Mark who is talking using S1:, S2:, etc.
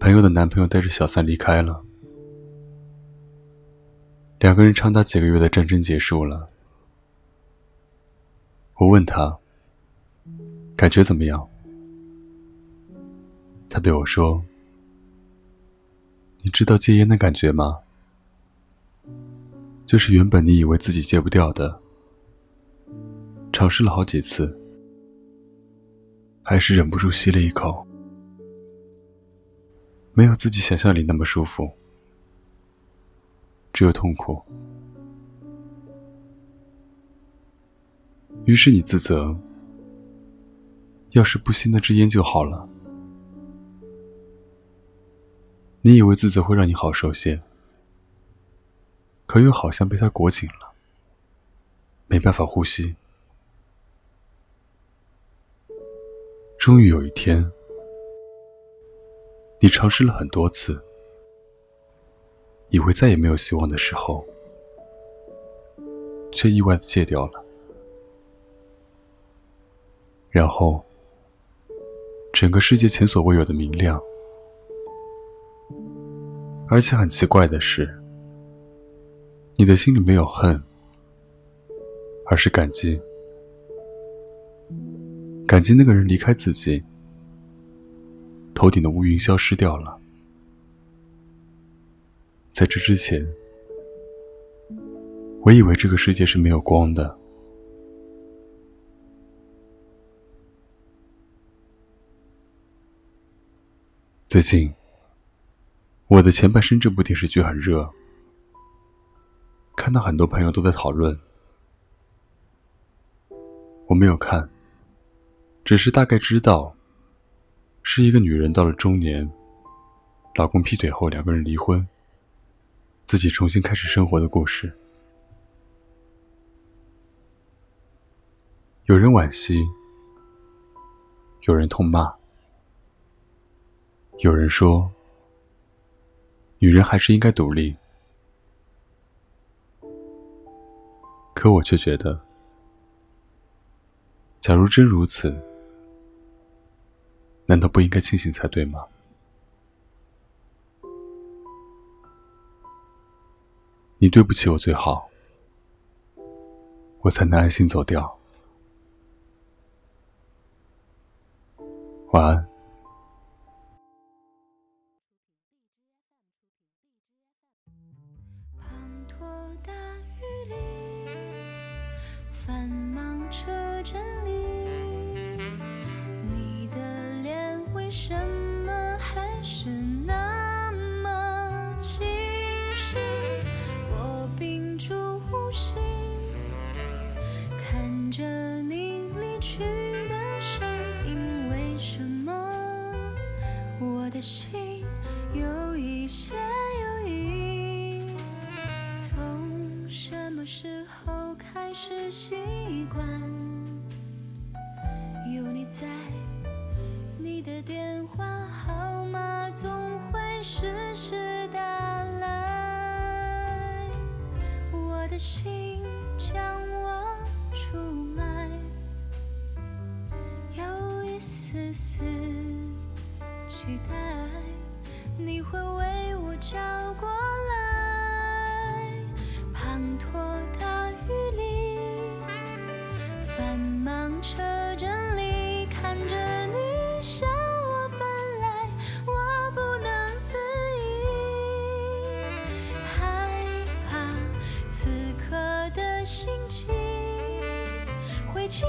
S1: 朋友的男朋友带着小三离开了，两个人长达几个月的战争结束了。我问他，感觉怎么样？他对我说：“你知道戒烟的感觉吗？就是原本你以为自己戒不掉的，尝试了好几次，还是忍不住吸了一口。”没有自己想象里那么舒服，只有痛苦。于是你自责，要是不吸那支烟就好了。你以为自责会让你好受些，可又好像被它裹紧了，没办法呼吸。终于有一天。你尝试了很多次，以为再也没有希望的时候，却意外的戒掉了。然后，整个世界前所未有的明亮。而且很奇怪的是，你的心里没有恨，而是感激，感激那个人离开自己。头顶的乌云消失掉了。在这之前，我以为这个世界是没有光的。最近，我的前半生这部电视剧很热，看到很多朋友都在讨论。我没有看，只是大概知道。是一个女人到了中年，老公劈腿后，两个人离婚，自己重新开始生活的故事。有人惋惜，有人痛骂，有人说，女人还是应该独立。可我却觉得，假如真如此。难道不应该庆幸才对吗？你对不起我最好，我才能安心走掉。晚安。
S2: 的心有一些犹豫，从什么时候开始习惯有你在？你的电话号码总会时时打来，我的心将我出卖，有一丝丝。期待你会为我找过来滂沱大雨里繁忙车站里看着你向我奔来我不能自已。害怕此刻的心情会轻